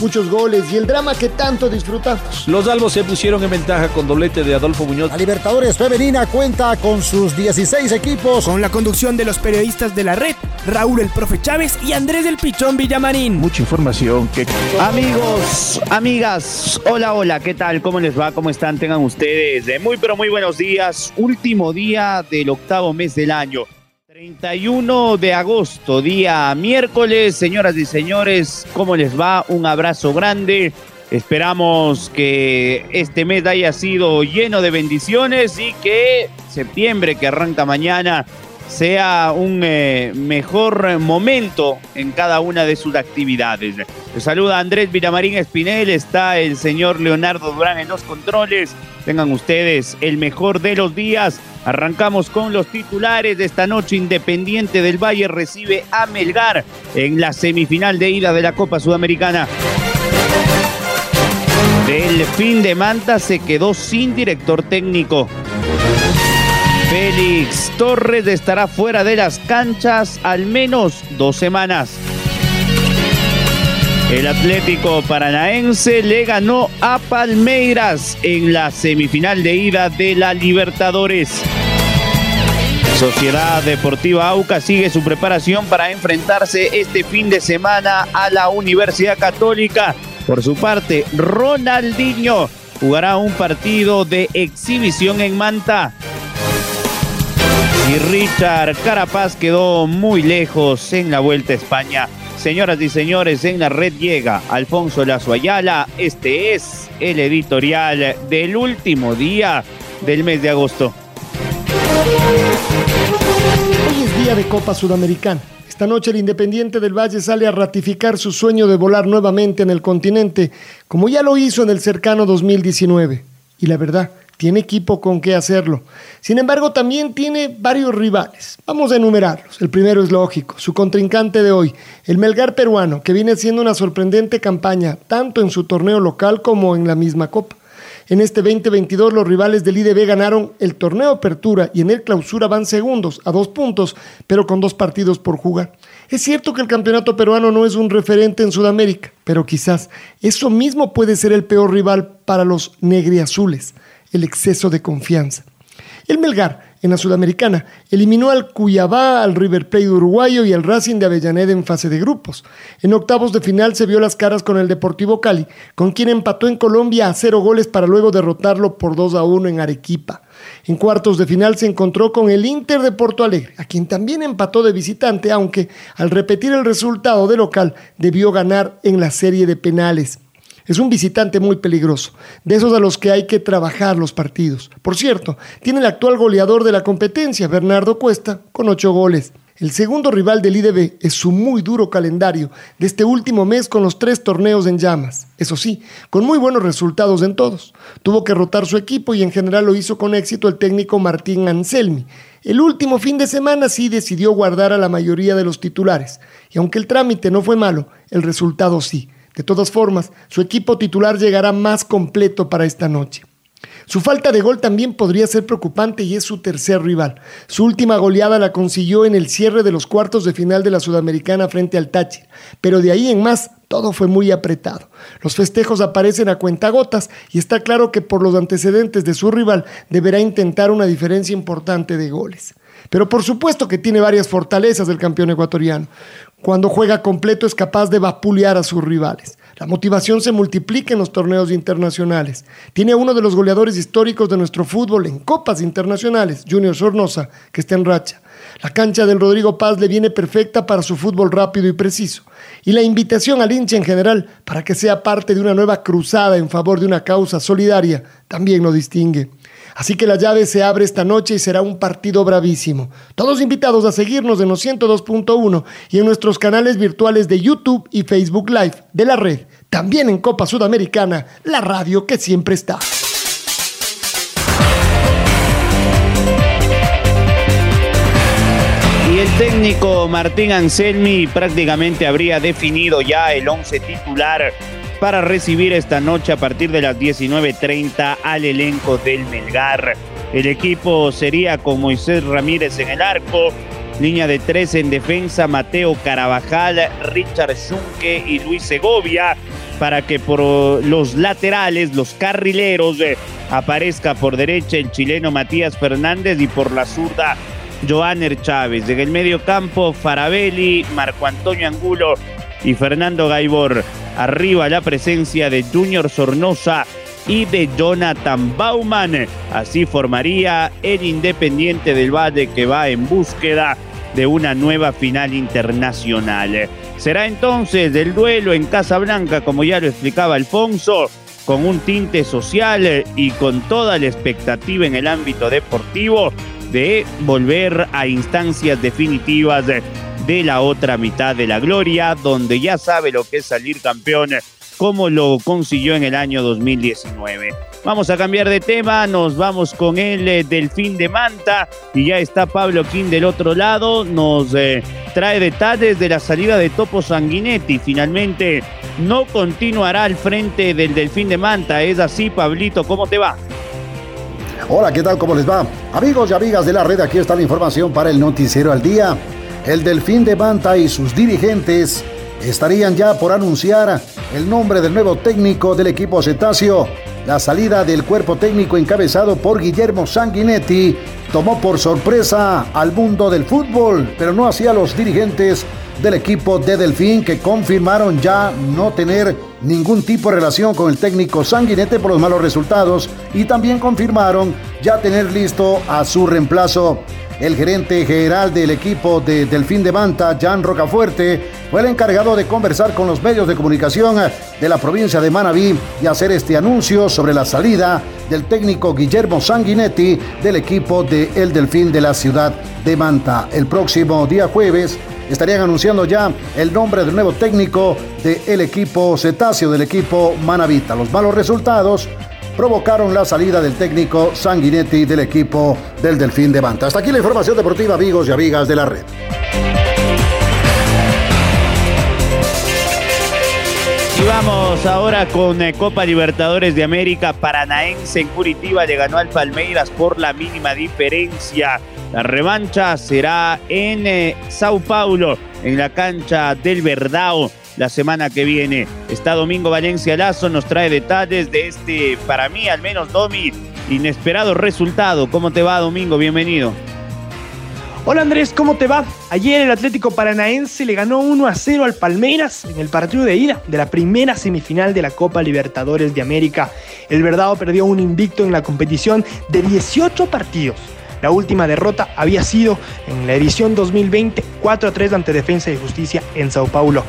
muchos goles y el drama que tanto disfrutamos. Los albos se pusieron en ventaja con doblete de Adolfo Muñoz. La Libertadores Femenina cuenta con sus 16 equipos. Con la conducción de los periodistas de la red, Raúl el Profe Chávez y Andrés del Pichón Villamarín. Mucha información que... Amigos, amigas, hola, hola, ¿qué tal? ¿Cómo les va? ¿Cómo están? Tengan ustedes muy, pero muy buenos días. Último día del octavo mes del año. 31 de agosto, día miércoles. Señoras y señores, ¿cómo les va? Un abrazo grande. Esperamos que este mes haya sido lleno de bendiciones y que septiembre, que arranca mañana, sea un eh, mejor momento en cada una de sus actividades. Les saluda Andrés Villamarín Espinel, está el señor Leonardo Durán en los controles. Tengan ustedes el mejor de los días. Arrancamos con los titulares de esta noche. Independiente del Valle recibe a Melgar en la semifinal de ida de la Copa Sudamericana. Del fin de Manta se quedó sin director técnico. Félix Torres estará fuera de las canchas al menos dos semanas. El Atlético Paranaense le ganó a Palmeiras en la semifinal de ida de la Libertadores. Sociedad Deportiva AUCA sigue su preparación para enfrentarse este fin de semana a la Universidad Católica. Por su parte, Ronaldinho jugará un partido de exhibición en Manta y Richard Carapaz quedó muy lejos en la Vuelta a España. Señoras y señores, en la red llega Alfonso Lazo Ayala. Este es el editorial del último día del mes de agosto. Hoy es día de Copa Sudamericana. Esta noche el Independiente del Valle sale a ratificar su sueño de volar nuevamente en el continente, como ya lo hizo en el cercano 2019. Y la verdad, tiene equipo con qué hacerlo. Sin embargo, también tiene varios rivales. Vamos a enumerarlos. El primero es lógico, su contrincante de hoy, el Melgar peruano, que viene haciendo una sorprendente campaña, tanto en su torneo local como en la misma Copa. En este 2022 los rivales del IDB ganaron el torneo Apertura y en el Clausura van segundos a dos puntos, pero con dos partidos por jugar. Es cierto que el campeonato peruano no es un referente en Sudamérica, pero quizás eso mismo puede ser el peor rival para los negriazules el exceso de confianza. El Melgar, en la Sudamericana, eliminó al Cuyabá, al River Plate uruguayo y al Racing de Avellaneda en fase de grupos. En octavos de final se vio las caras con el Deportivo Cali, con quien empató en Colombia a cero goles para luego derrotarlo por 2 a 1 en Arequipa. En cuartos de final se encontró con el Inter de Porto Alegre, a quien también empató de visitante, aunque al repetir el resultado de local debió ganar en la serie de penales. Es un visitante muy peligroso, de esos a los que hay que trabajar los partidos. Por cierto, tiene el actual goleador de la competencia, Bernardo Cuesta, con ocho goles. El segundo rival del IDB es su muy duro calendario de este último mes con los tres torneos en llamas. Eso sí, con muy buenos resultados en todos. Tuvo que rotar su equipo y en general lo hizo con éxito el técnico Martín Anselmi. El último fin de semana sí decidió guardar a la mayoría de los titulares. Y aunque el trámite no fue malo, el resultado sí. De todas formas, su equipo titular llegará más completo para esta noche. Su falta de gol también podría ser preocupante y es su tercer rival. Su última goleada la consiguió en el cierre de los cuartos de final de la Sudamericana frente al Táchira, pero de ahí en más todo fue muy apretado. Los festejos aparecen a cuentagotas y está claro que por los antecedentes de su rival deberá intentar una diferencia importante de goles. Pero por supuesto que tiene varias fortalezas el campeón ecuatoriano. Cuando juega completo es capaz de vapulear a sus rivales. La motivación se multiplica en los torneos internacionales. Tiene a uno de los goleadores históricos de nuestro fútbol en copas internacionales, Junior Sornosa, que está en racha. La cancha del Rodrigo Paz le viene perfecta para su fútbol rápido y preciso. Y la invitación al hincha en general para que sea parte de una nueva cruzada en favor de una causa solidaria también lo distingue. Así que la llave se abre esta noche y será un partido bravísimo. Todos invitados a seguirnos en los 102.1 y en nuestros canales virtuales de YouTube y Facebook Live de la red. También en Copa Sudamericana, la radio que siempre está. Técnico Martín Anselmi prácticamente habría definido ya el once titular para recibir esta noche a partir de las 19.30 al elenco del Melgar. El equipo sería con Moisés Ramírez en el arco, línea de tres en defensa, Mateo Carabajal, Richard Schunke y Luis Segovia, para que por los laterales, los carrileros, eh, aparezca por derecha el chileno Matías Fernández y por la zurda Joaner Chávez. En el medio campo, Farabelli, Marco Antonio Angulo y Fernando Gaibor. Arriba la presencia de Junior Sornosa y de Jonathan Bauman. Así formaría el Independiente del Valle que va en búsqueda de una nueva final internacional. Será entonces el duelo en Casablanca, como ya lo explicaba Alfonso, con un tinte social y con toda la expectativa en el ámbito deportivo de volver a instancias definitivas de la otra mitad de la gloria, donde ya sabe lo que es salir campeón, como lo consiguió en el año 2019. Vamos a cambiar de tema, nos vamos con el eh, Delfín de Manta y ya está Pablo King del otro lado, nos eh, trae detalles de la salida de Topo Sanguinetti. Finalmente no continuará al frente del Delfín de Manta, es así Pablito, ¿cómo te va? Hola, ¿qué tal? ¿Cómo les va? Amigos y amigas de la red, aquí está la información para el Noticiero al Día. El Delfín de Manta y sus dirigentes estarían ya por anunciar el nombre del nuevo técnico del equipo cetáceo. La salida del cuerpo técnico encabezado por Guillermo Sanguinetti tomó por sorpresa al mundo del fútbol, pero no hacía los dirigentes del equipo de Delfín que confirmaron ya no tener ningún tipo de relación con el técnico Sanguinete por los malos resultados y también confirmaron ya tener listo a su reemplazo. El gerente general del equipo de Delfín de Manta, Jan Rocafuerte, fue el encargado de conversar con los medios de comunicación de la provincia de Manabí y hacer este anuncio sobre la salida del técnico Guillermo Sanguinetti del equipo de El Delfín de la ciudad de Manta. El próximo día jueves estarían anunciando ya el nombre del nuevo técnico del equipo cetáceo, del equipo Manavita. Los malos resultados provocaron la salida del técnico Sanguinetti del equipo del Delfín de Manta. Hasta aquí la información deportiva, amigos y amigas de la red. Y vamos ahora con eh, Copa Libertadores de América. Paranaense en Curitiba le ganó al Palmeiras por la mínima diferencia. La revancha será en eh, Sao Paulo, en la cancha del Verdao la semana que viene. Está Domingo Valencia Lazo, nos trae detalles de este, para mí al menos, Domi, inesperado resultado. ¿Cómo te va, Domingo? Bienvenido. Hola Andrés, ¿cómo te va? Ayer el Atlético Paranaense le ganó 1 a 0 al Palmeiras en el partido de ida de la primera semifinal de la Copa Libertadores de América. El Verdado perdió un invicto en la competición de 18 partidos. La última derrota había sido en la edición 2020 4 a 3 ante Defensa y Justicia en Sao Paulo.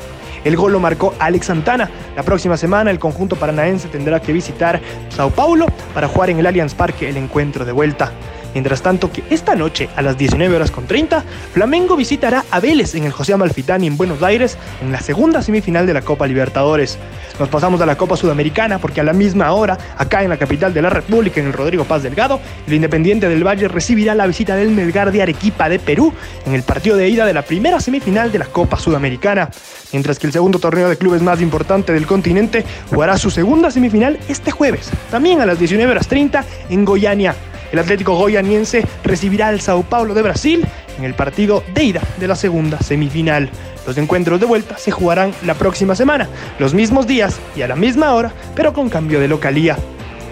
El gol lo marcó Alex Santana. La próxima semana el conjunto paranaense tendrá que visitar Sao Paulo para jugar en el Allianz Parque el encuentro de vuelta. Mientras tanto que esta noche a las 19 horas con 30, Flamengo visitará a Vélez en el José Amalfitani en Buenos Aires en la segunda semifinal de la Copa Libertadores. Nos pasamos a la Copa Sudamericana porque a la misma hora, acá en la capital de la República, en el Rodrigo Paz Delgado, el Independiente del Valle recibirá la visita del Melgar de Arequipa de Perú en el partido de ida de la primera semifinal de la Copa Sudamericana. Mientras que el segundo torneo de clubes más importante del continente jugará su segunda semifinal este jueves, también a las 19 horas 30 en Goiânia. El Atlético Goianiense recibirá al Sao Paulo de Brasil en el partido de ida de la segunda semifinal. Los encuentros de vuelta se jugarán la próxima semana, los mismos días y a la misma hora, pero con cambio de localía.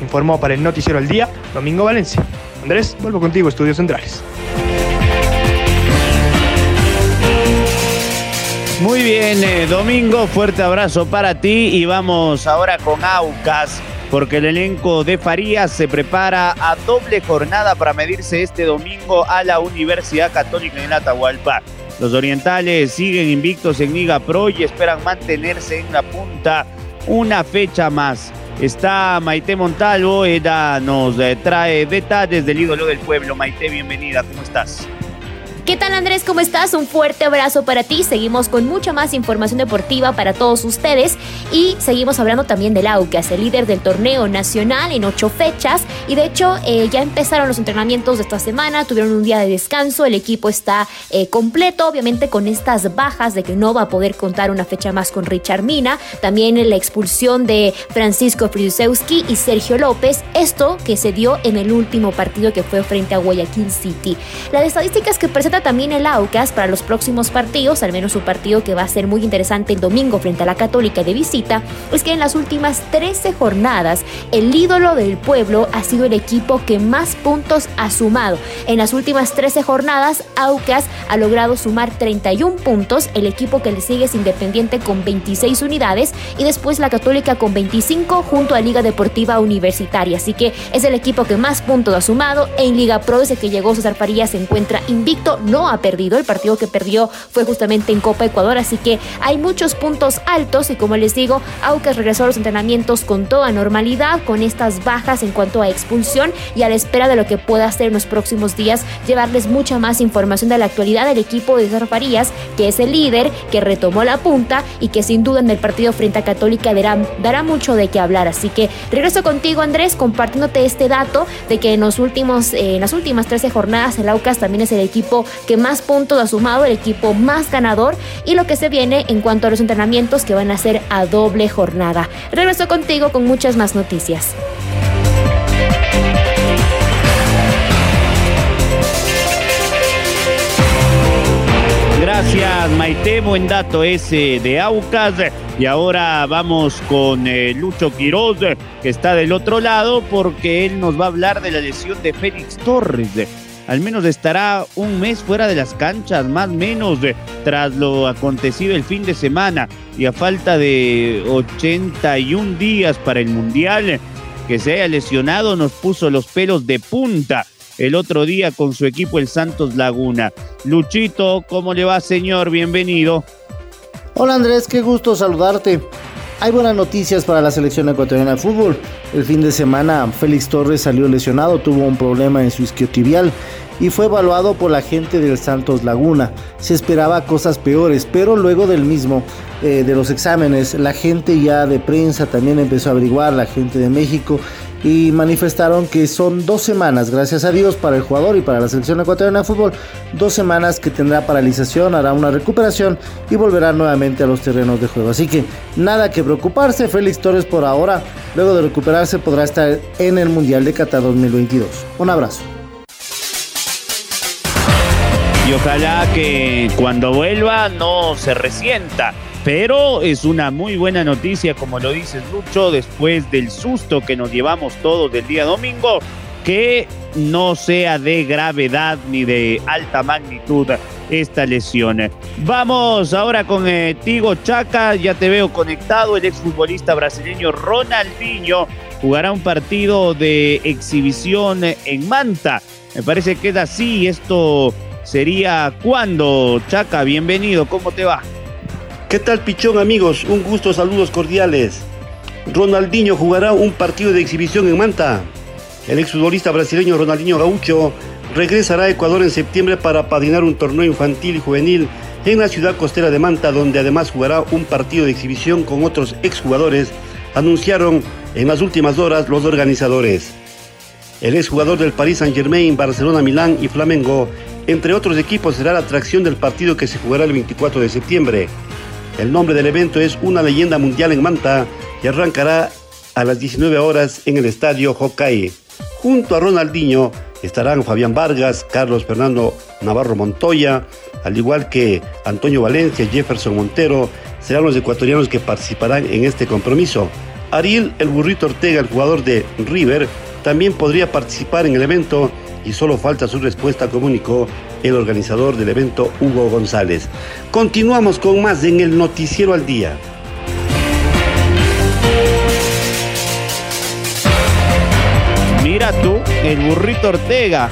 Informó para el Noticiero al Día, Domingo Valencia. Andrés, vuelvo contigo, Estudios Centrales. Muy bien, eh, Domingo, fuerte abrazo para ti y vamos ahora con Aucas porque el elenco de Farías se prepara a doble jornada para medirse este domingo a la Universidad Católica en Atahualpa. Los orientales siguen invictos en Liga Pro y esperan mantenerse en la punta una fecha más. Está Maite Montalvo, ella nos eh, trae detalles del ídolo del pueblo. Maite, bienvenida, ¿cómo estás? ¿Qué tal Andrés? ¿Cómo estás? Un fuerte abrazo para ti. Seguimos con mucha más información deportiva para todos ustedes y seguimos hablando también del Aucas, el líder del torneo nacional en ocho fechas y de hecho eh, ya empezaron los entrenamientos de esta semana, tuvieron un día de descanso, el equipo está eh, completo, obviamente con estas bajas de que no va a poder contar una fecha más con Richard Mina, también la expulsión de Francisco Friusewski y Sergio López, esto que se dio en el último partido que fue frente a Guayaquil City. Las estadísticas que presenta también el Aucas para los próximos partidos, al menos un partido que va a ser muy interesante el domingo frente a la Católica de visita, es que en las últimas 13 jornadas el ídolo del pueblo ha sido el equipo que más puntos ha sumado. En las últimas 13 jornadas, Aucas ha logrado sumar 31 puntos, el equipo que le sigue es Independiente con 26 unidades y después la Católica con 25 junto a Liga Deportiva Universitaria. Así que es el equipo que más puntos ha sumado. En Liga Pro desde que llegó César Farías se encuentra invicto no ha perdido. El partido que perdió fue justamente en Copa Ecuador, así que hay muchos puntos altos y como les digo, Aucas regresó a los entrenamientos con toda normalidad, con estas bajas en cuanto a expulsión y a la espera de lo que pueda hacer en los próximos días, llevarles mucha más información de la actualidad del equipo de César Farías, que es el líder, que retomó la punta y que sin duda en el partido frente a Católica dará, dará mucho de qué hablar. Así que regreso contigo, Andrés, compartiéndote este dato de que en, los últimos, eh, en las últimas 13 jornadas el Aucas también es el equipo que más puntos ha sumado, el equipo más ganador y lo que se viene en cuanto a los entrenamientos que van a ser a doble jornada. Regreso contigo con muchas más noticias. Gracias, Maite. Buen dato ese de Aucas. Y ahora vamos con eh, Lucho Quiroz, que está del otro lado, porque él nos va a hablar de la lesión de Félix Torres al menos estará un mes fuera de las canchas, más o menos, tras lo acontecido el fin de semana y a falta de 81 días para el Mundial, que se haya lesionado nos puso los pelos de punta el otro día con su equipo el Santos Laguna. Luchito, ¿cómo le va señor? Bienvenido. Hola Andrés, qué gusto saludarte. Hay buenas noticias para la selección ecuatoriana de fútbol. El fin de semana Félix Torres salió lesionado, tuvo un problema en su isquiotibial y fue evaluado por la gente del Santos Laguna. Se esperaba cosas peores, pero luego del mismo, eh, de los exámenes, la gente ya de prensa también empezó a averiguar, la gente de México, y manifestaron que son dos semanas, gracias a Dios, para el jugador y para la selección ecuatoriana de fútbol, dos semanas que tendrá paralización, hará una recuperación y volverá nuevamente a los terrenos de juego. Así que nada que preocuparse, Félix Torres por ahora, luego de recuperarse podrá estar en el Mundial de Qatar 2022. Un abrazo. Y ojalá que cuando vuelva no se resienta. Pero es una muy buena noticia, como lo dices Lucho, después del susto que nos llevamos todos del día domingo, que no sea de gravedad ni de alta magnitud esta lesión. Vamos ahora con eh, Tigo Chaca, ya te veo conectado, el exfutbolista brasileño Ronaldinho jugará un partido de exhibición en Manta. Me parece que es así, esto sería cuando. Chaca, bienvenido, ¿cómo te va? ¿Qué tal Pichón amigos? Un gusto, saludos cordiales. Ronaldinho jugará un partido de exhibición en Manta. El exfutbolista brasileño Ronaldinho Gaucho regresará a Ecuador en septiembre para patinar un torneo infantil y juvenil en la ciudad costera de Manta, donde además jugará un partido de exhibición con otros exjugadores, anunciaron en las últimas horas los organizadores. El exjugador del Paris Saint-Germain, Barcelona, Milán y Flamengo entre otros equipos, será la atracción del partido que se jugará el 24 de septiembre. El nombre del evento es Una leyenda mundial en Manta y arrancará a las 19 horas en el estadio Hokkaido. Junto a Ronaldinho estarán Fabián Vargas, Carlos Fernando Navarro Montoya, al igual que Antonio Valencia, Jefferson Montero, serán los ecuatorianos que participarán en este compromiso. Ariel El Burrito Ortega, el jugador de River, también podría participar en el evento y solo falta su respuesta, comunicó el organizador del evento, Hugo González. Continuamos con más en el Noticiero al Día. Mira tú, el burrito Ortega,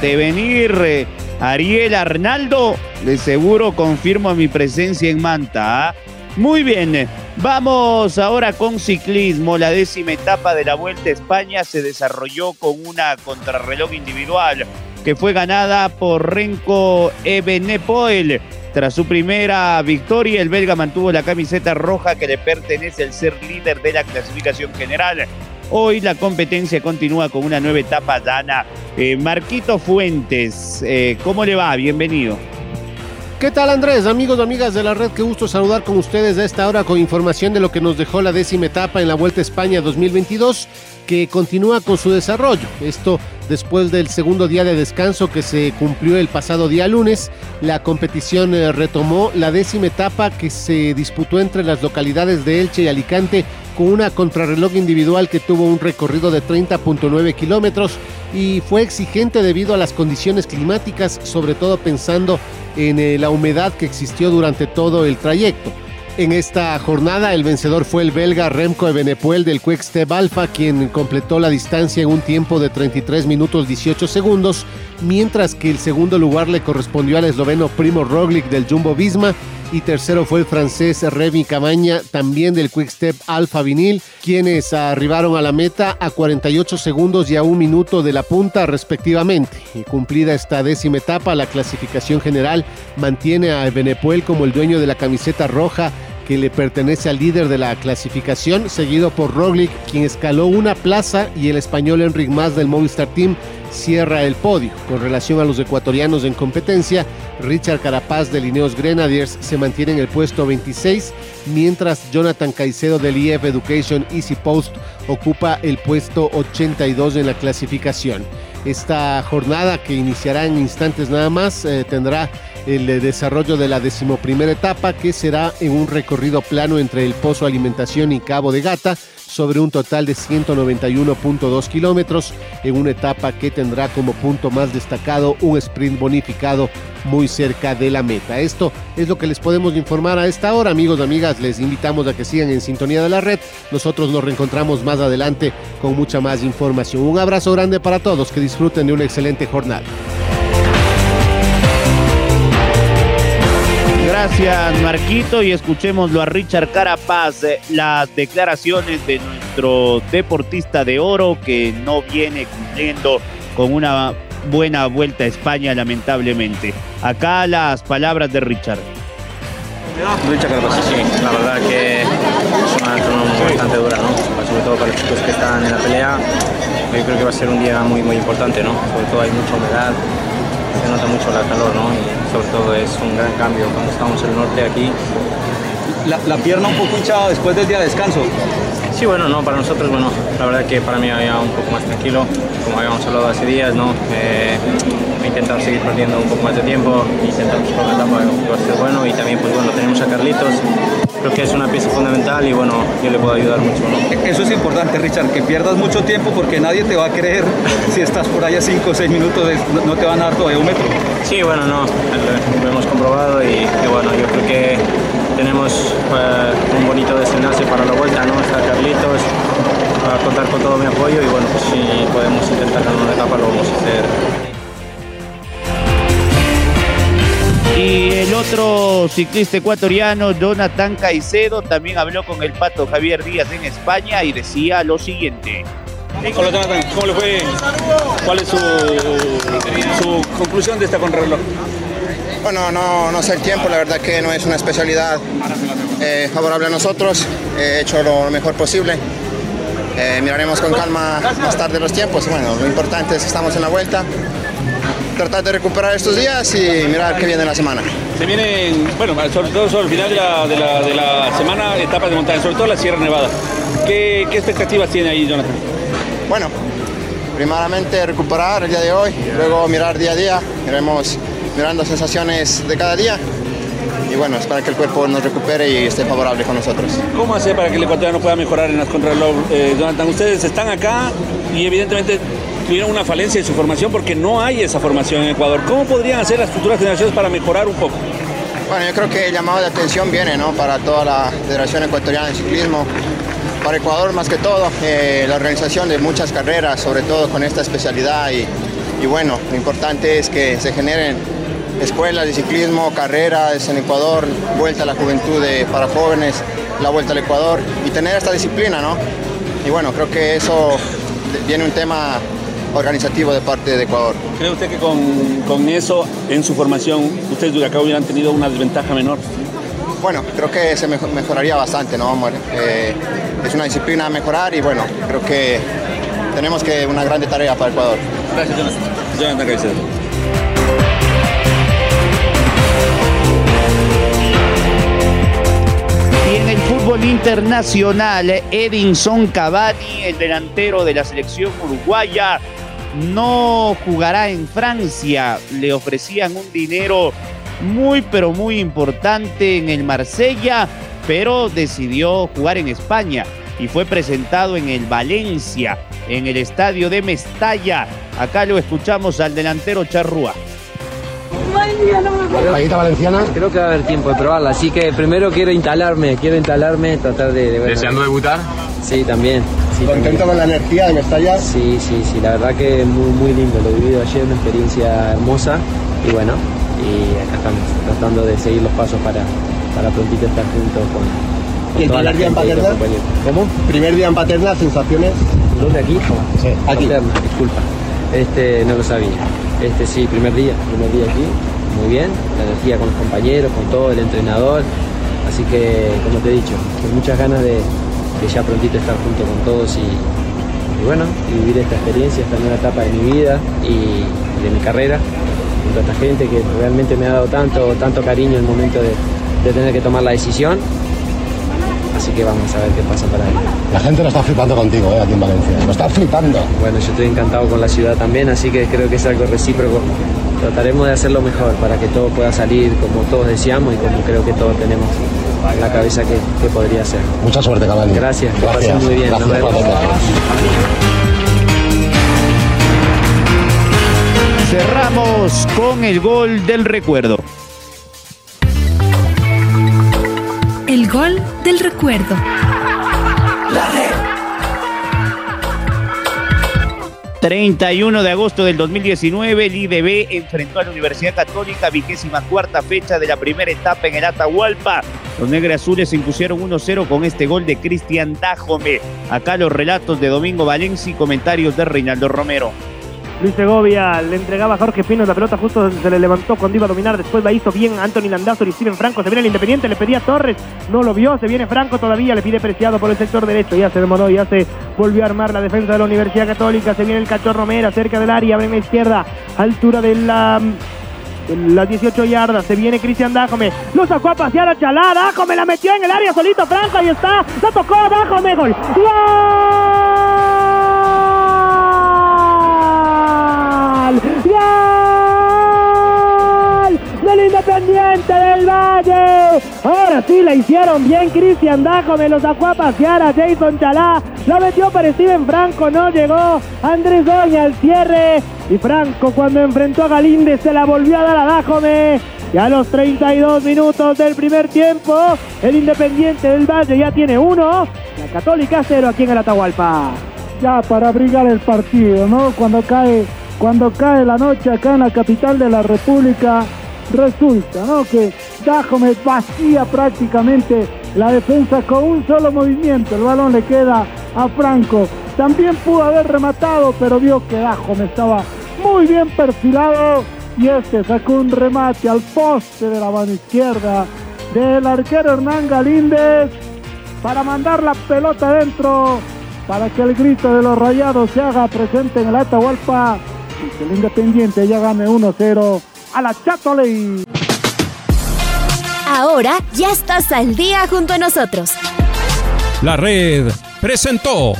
de venir eh, Ariel Arnaldo, de seguro confirmo mi presencia en Manta. ¿ah? Muy bien, vamos ahora con ciclismo. La décima etapa de la Vuelta a España se desarrolló con una contrarreloj individual que fue ganada por Renko Ebenepoel. Tras su primera victoria, el belga mantuvo la camiseta roja que le pertenece al ser líder de la clasificación general. Hoy la competencia continúa con una nueva etapa, Dana. Eh, Marquito Fuentes, eh, ¿cómo le va? Bienvenido. ¿Qué tal Andrés? Amigos amigas de la red, qué gusto saludar con ustedes a esta hora con información de lo que nos dejó la décima etapa en la Vuelta a España 2022 que continúa con su desarrollo. Esto después del segundo día de descanso que se cumplió el pasado día lunes. La competición eh, retomó la décima etapa que se disputó entre las localidades de Elche y Alicante con una contrarreloj individual que tuvo un recorrido de 30.9 kilómetros y fue exigente debido a las condiciones climáticas, sobre todo pensando en eh, la humedad que existió durante todo el trayecto. En esta jornada el vencedor fue el belga Remco Evenepoel del Quick-Step Alpha, quien completó la distancia en un tiempo de 33 minutos 18 segundos, mientras que el segundo lugar le correspondió al esloveno Primo Roglic del Jumbo Visma y tercero fue el francés Remy Camaña, también del Quick Step Alpha Vinil, quienes arribaron a la meta a 48 segundos y a un minuto de la punta respectivamente. Y cumplida esta décima etapa, la clasificación general mantiene a Benepuel como el dueño de la camiseta roja que le pertenece al líder de la clasificación, seguido por Roglic, quien escaló una plaza, y el español Enric Mas del Movistar Team cierra el podio. Con relación a los ecuatorianos en competencia, Richard Carapaz de Lineos Grenadiers se mantiene en el puesto 26, mientras Jonathan Caicedo del IF Education Easy Post ocupa el puesto 82 en la clasificación. Esta jornada que iniciará en instantes nada más eh, tendrá el desarrollo de la decimoprimera etapa que será en un recorrido plano entre el Pozo Alimentación y Cabo de Gata sobre un total de 191.2 kilómetros en una etapa que tendrá como punto más destacado un sprint bonificado muy cerca de la meta. Esto es lo que les podemos informar a esta hora, amigos amigas. Les invitamos a que sigan en sintonía de la red. Nosotros nos reencontramos más adelante con mucha más información. Un abrazo grande para todos, que disfruten de una excelente jornada. Gracias Marquito y escuchémoslo a Richard Carapaz, eh, las declaraciones de nuestro deportista de oro que no viene cumpliendo con una buena vuelta a España lamentablemente. Acá las palabras de Richard. Richard Carapaz, sí, la verdad que es una zona bastante dura, ¿no? Sobre todo para los chicos que están en la pelea. Yo creo que va a ser un día muy muy importante, ¿no? Sobre todo hay mucha humedad, se nota mucho la calor, ¿no? Y sobre todo es un gran cambio cuando estamos en el norte aquí. La, la pierna un poco hinchada después del día de descanso. Sí, bueno, no, para nosotros, bueno, la verdad que para mí había un poco más tranquilo, como habíamos hablado hace días, ¿no? Eh, intentar seguir perdiendo un poco más de tiempo, intentar buscar una etapa va a ser bueno y también, pues bueno, tenemos a Carlitos, creo que es una pieza fundamental y bueno, yo le puedo ayudar mucho, ¿no? Eso es importante, Richard, que pierdas mucho tiempo porque nadie te va a creer si estás por allá 5 o 6 minutos, no te van a dar todavía un metro. Sí, bueno, no, lo hemos comprobado y, y bueno, yo creo que tenemos eh, un bonito desenlace para la vuelta, ¿no? Está Carlitos, va a contar con todo mi apoyo y bueno, pues si podemos intentar ganar una etapa lo vamos a hacer. Y el otro ciclista ecuatoriano, Jonathan Caicedo, también habló con el pato Javier Díaz en España y decía lo siguiente. Hola Jonathan, ¿cómo le fue? ¿Cuál es su, su conclusión de esta contrarreloj? Bueno, no, no sé el tiempo, la verdad que no es una especialidad eh, favorable a nosotros. He hecho lo mejor posible. Eh, miraremos con calma más tarde los tiempos. Bueno, lo importante es que estamos en la vuelta. Tratar de recuperar estos días y mirar qué viene la semana. Se vienen, bueno, sobre todo sobre el final de la, de la, de la semana, etapas de montaña, sobre todo la Sierra Nevada. ¿Qué, ¿Qué expectativas tiene ahí, Jonathan? Bueno, primeramente recuperar el día de hoy, luego mirar día a día, iremos mirando sensaciones de cada día y bueno, es para que el cuerpo nos recupere y esté favorable con nosotros. ¿Cómo hacer para que el ecuatoriano pueda mejorar en las contrarreloj? Eh, Jonathan, ustedes están acá y evidentemente tuvieron una falencia en su formación porque no hay esa formación en Ecuador. ¿Cómo podrían hacer las futuras generaciones para mejorar un poco? Bueno, yo creo que el llamado de atención viene ¿no? para toda la Federación Ecuatoriana de Ciclismo, para Ecuador más que todo, eh, la organización de muchas carreras, sobre todo con esta especialidad y, bueno, lo importante es que se generen escuelas de ciclismo, carreras en Ecuador, vuelta a la juventud de, para jóvenes, la vuelta al Ecuador y tener esta disciplina, ¿no? Y bueno, creo que eso viene un tema organizativo de parte de Ecuador. ¿Cree usted que con, con eso en su formación ustedes de acá hubieran tenido una desventaja menor? Bueno, creo que se mejor- mejoraría bastante, ¿no? Amor? Eh, es una disciplina a mejorar y bueno, creo que tenemos que una grande tarea para Ecuador. Gracias, Jonathan. Jonathan Caicedo. Y en el fútbol internacional, Edinson Cavani, el delantero de la selección uruguaya, no jugará en Francia. Le ofrecían un dinero muy pero muy importante en el Marsella, pero decidió jugar en España y fue presentado en el Valencia, en el estadio de Mestalla. Acá lo escuchamos al delantero Charrúa. Paguita valenciana. Creo que va a haber tiempo de probarla, así que primero quiero instalarme, quiero instalarme, tratar de... de ¿Deseando debutar? Sí, también. Sí, ¿Contento también. con la energía de Mestalla? Sí, sí, sí, la verdad que muy, muy lindo, lo he vivido ayer, una experiencia hermosa y bueno, y acá estamos tratando de seguir los pasos para, para prontito estar juntos con, con ¿Y el toda la primer día en gente Paterna? ¿Cómo? Primer día en Paterna, sensaciones. ¿Dónde aquí? Sí, aquí. Paterna, disculpa. Este no lo sabía. Este sí, primer día, primer día aquí. Muy bien, la energía con los compañeros, con todo, el entrenador. Así que, como te he dicho, con muchas ganas de, de ya prontito estar junto con todos y, y bueno, y vivir esta experiencia, esta nueva etapa de mi vida y de mi carrera, junto a esta gente que realmente me ha dado tanto, tanto cariño en el momento de, de tener que tomar la decisión. Así que vamos a ver qué pasa para él. La gente lo está flipando contigo, eh, aquí en Valencia. Lo está flipando. Bueno, yo estoy encantado con la ciudad también, así que creo que es algo recíproco. Trataremos de hacerlo mejor para que todo pueda salir como todos deseamos y como creo que todos tenemos en la cabeza que, que podría ser. Mucha suerte, Cavani. Gracias, que Gracias. pasen muy bien. Gracias vemos. Cerramos con el gol del recuerdo. El gol del recuerdo. 31 de agosto del 2019, el IDB enfrentó a la Universidad Católica, vigésima cuarta fecha de la primera etapa en el Atahualpa. Los negros-azules se impusieron 1-0 con este gol de Cristian Dájome. Acá los relatos de Domingo Valencia y comentarios de Reinaldo Romero. Luis Segovia le entregaba a Jorge Pino la pelota, justo se le levantó cuando iba a dominar. Después la hizo bien Anthony Landazzo y Steven Franco. Se viene el Independiente, le pedía Torres, no lo vio. Se viene Franco todavía, le pide preciado por el sector derecho. Ya se demoró, ya se volvió a armar la defensa de la Universidad Católica. Se viene el Cachorro Mera cerca del área, abre en la izquierda, altura de la. las 18 yardas, se viene Cristian Dájome, lo sacó a pasear a Chalá, Dájome la metió en el área solito Franco, ahí está, la tocó Dájome, gol, ¡Gol! ¡Gol! Independiente del Valle. Ahora sí la hicieron bien Cristian Dájome, lo sacó a pasear a Jason Chalá, la metió para Steven Franco, no llegó Andrés Doña al cierre. Y Franco cuando enfrentó a Galíndez se la volvió a dar a Dájome. Y a los 32 minutos del primer tiempo, el Independiente del Valle ya tiene uno, la Católica cero aquí en el Atahualpa. ya para abrigar el partido, ¿no? Cuando cae, cuando cae la noche acá en la capital de la República, resulta, ¿no? Que Dájome vacía prácticamente la defensa con un solo movimiento. El balón le queda a Franco. También pudo haber rematado, pero vio que Dájome estaba muy bien perfilado y este sacó un remate al poste de la mano izquierda del arquero Hernán Galíndez para mandar la pelota adentro para que el grito de los rayados se haga presente en el Atahualpa y que el Independiente ya gane 1-0 a la Chatoley. Ahora ya estás al día junto a nosotros. La red presentó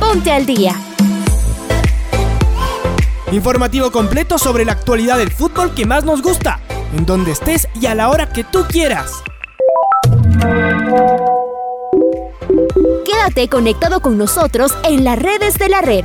Ponte al día. Informativo completo sobre la actualidad del fútbol que más nos gusta, en donde estés y a la hora que tú quieras. Quédate conectado con nosotros en las redes de la red.